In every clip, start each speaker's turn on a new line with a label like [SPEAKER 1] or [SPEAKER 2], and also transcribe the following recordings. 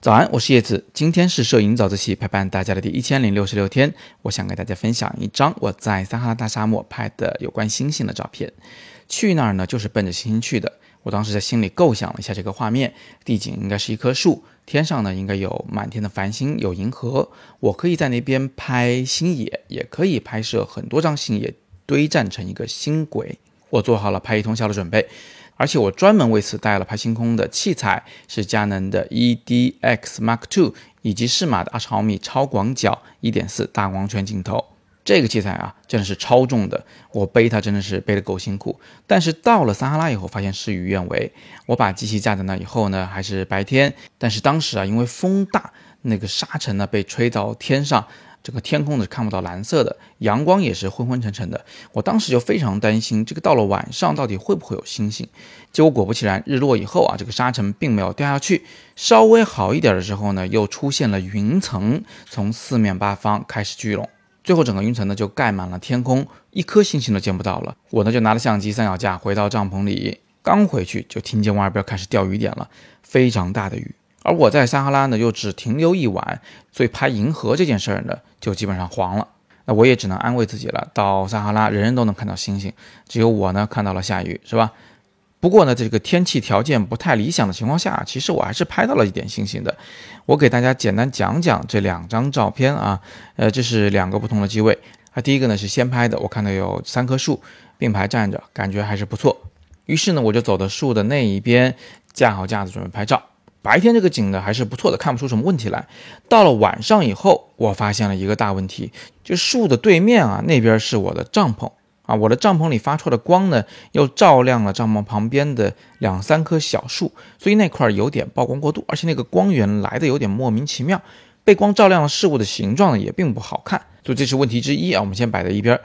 [SPEAKER 1] 早安，我是叶子。今天是摄影早自习陪伴大家的第一千零六十六天。我想给大家分享一张我在撒哈拉大沙漠拍的有关星星的照片。去那儿呢，就是奔着星星去的。我当时在心里构想了一下这个画面：地景应该是一棵树，天上呢应该有满天的繁星，有银河。我可以在那边拍星野，也可以拍摄很多张星野堆栈成一个星轨。我做好了拍一通宵的准备。而且我专门为此带了拍星空的器材，是佳能的 EDX Mark II 以及适马的二十毫米超广角1.4大光圈镜头。这个器材啊，真的是超重的，我背它真的是背得够辛苦。但是到了撒哈拉以后，发现事与愿违。我把机器架在那以后呢，还是白天，但是当时啊，因为风大，那个沙尘呢被吹到天上。这个天空呢是看不到蓝色的，阳光也是昏昏沉沉的。我当时就非常担心，这个到了晚上到底会不会有星星？结果果不其然，日落以后啊，这个沙尘并没有掉下去。稍微好一点的时候呢，又出现了云层，从四面八方开始聚拢，最后整个云层呢就盖满了天空，一颗星星都见不到了。我呢就拿着相机、三脚架回到帐篷里，刚回去就听见外边开始掉雨点了，非常大的雨。而我在撒哈拉呢，又只停留一晚，所以拍银河这件事儿呢，就基本上黄了。那我也只能安慰自己了，到撒哈拉人人都能看到星星，只有我呢看到了下雨，是吧？不过呢，这个天气条件不太理想的情况下，其实我还是拍到了一点星星的。我给大家简单讲讲这两张照片啊，呃，这是两个不同的机位啊。第一个呢是先拍的，我看到有三棵树并排站着，感觉还是不错。于是呢，我就走到树的那一边，架好架子准备拍照。白天这个景呢还是不错的，看不出什么问题来。到了晚上以后，我发现了一个大问题，就树的对面啊，那边是我的帐篷啊，我的帐篷里发出的光呢，又照亮了帐篷旁边的两三棵小树，所以那块有点曝光过度，而且那个光源来的有点莫名其妙，被光照亮了事物的形状呢也并不好看，所以这是问题之一啊，我们先摆在一边。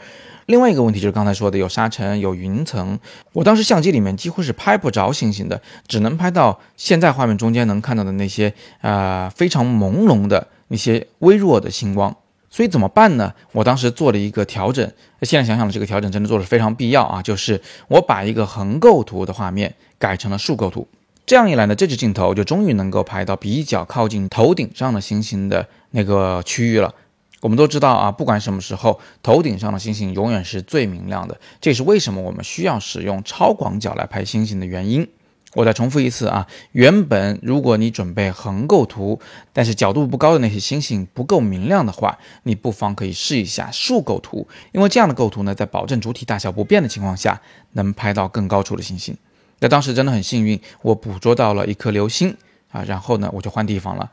[SPEAKER 1] 另外一个问题就是刚才说的有沙尘、有云层，我当时相机里面几乎是拍不着星星的，只能拍到现在画面中间能看到的那些啊非常朦胧的那些微弱的星光。所以怎么办呢？我当时做了一个调整，现在想想这个调整真的做的非常必要啊，就是我把一个横构图的画面改成了竖构图，这样一来呢，这支镜头就终于能够拍到比较靠近头顶上的星星的那个区域了。我们都知道啊，不管什么时候，头顶上的星星永远是最明亮的。这也是为什么我们需要使用超广角来拍星星的原因。我再重复一次啊，原本如果你准备横构图，但是角度不高的那些星星不够明亮的话，你不妨可以试一下竖构图，因为这样的构图呢，在保证主体大小不变的情况下，能拍到更高处的星星。那当时真的很幸运，我捕捉到了一颗流星啊，然后呢，我就换地方了。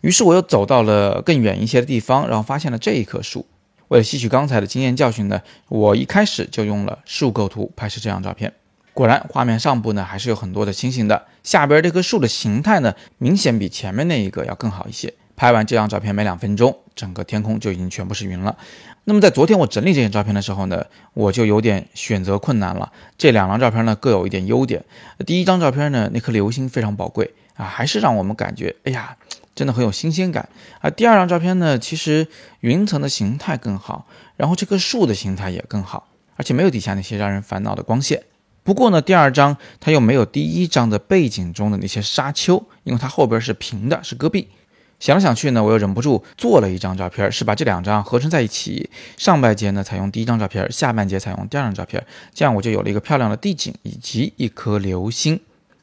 [SPEAKER 1] 于是我又走到了更远一些的地方，然后发现了这一棵树。为了吸取刚才的经验教训呢，我一开始就用了树构图拍摄这张照片。果然，画面上部呢还是有很多的星星的，下边这棵树的形态呢明显比前面那一个要更好一些。拍完这张照片没两分钟，整个天空就已经全部是云了。那么在昨天我整理这些照片的时候呢，我就有点选择困难了。这两张照片呢各有一点优点。第一张照片呢，那颗流星非常宝贵啊，还是让我们感觉，哎呀。真的很有新鲜感啊第二张照片呢，其实云层的形态更好，然后这棵树的形态也更好，而且没有底下那些让人烦恼的光线。不过呢，第二张它又没有第一张的背景中的那些沙丘，因为它后边是平的，是戈壁。想来想去呢，我又忍不住做了一张照片，是把这两张合成在一起，上半截呢采用第一张照片，下半截采用第二张照片，这样我就有了一个漂亮的地景以及一颗流星。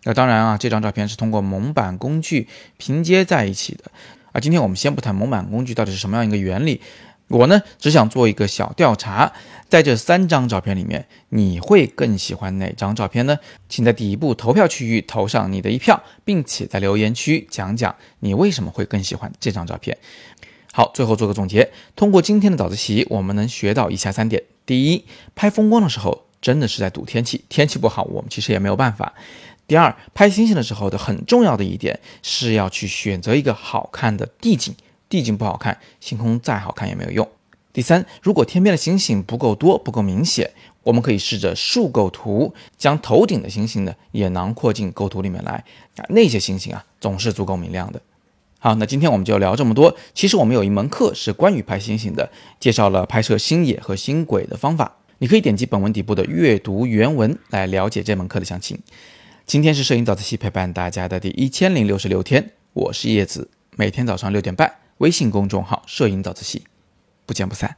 [SPEAKER 1] 那当然啊，这张照片是通过蒙版工具拼接在一起的啊。今天我们先不谈蒙版工具到底是什么样一个原理，我呢只想做一个小调查，在这三张照片里面，你会更喜欢哪张照片呢？请在底部投票区域投上你的一票，并且在留言区讲讲你为什么会更喜欢这张照片。好，最后做个总结，通过今天的早自习，我们能学到以下三点：第一，拍风光的时候真的是在赌天气，天气不好，我们其实也没有办法。第二，拍星星的时候的很重要的一点是要去选择一个好看的地景，地景不好看，星空再好看也没有用。第三，如果天边的星星不够多、不够明显，我们可以试着竖构图，将头顶的星星呢也囊括进构图里面来啊，那些星星啊总是足够明亮的。好，那今天我们就聊这么多。其实我们有一门课是关于拍星星的，介绍了拍摄星野和星轨的方法，你可以点击本文底部的阅读原文来了解这门课的详情。今天是摄影早自习陪伴大家的第一千零六十六天，我是叶子，每天早上六点半，微信公众号“摄影早自习”，不见不散。